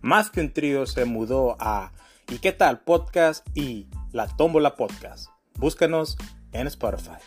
Más que un trío se mudó a ¿Y qué tal podcast? y La Tómbola Podcast. Búscanos en Spotify.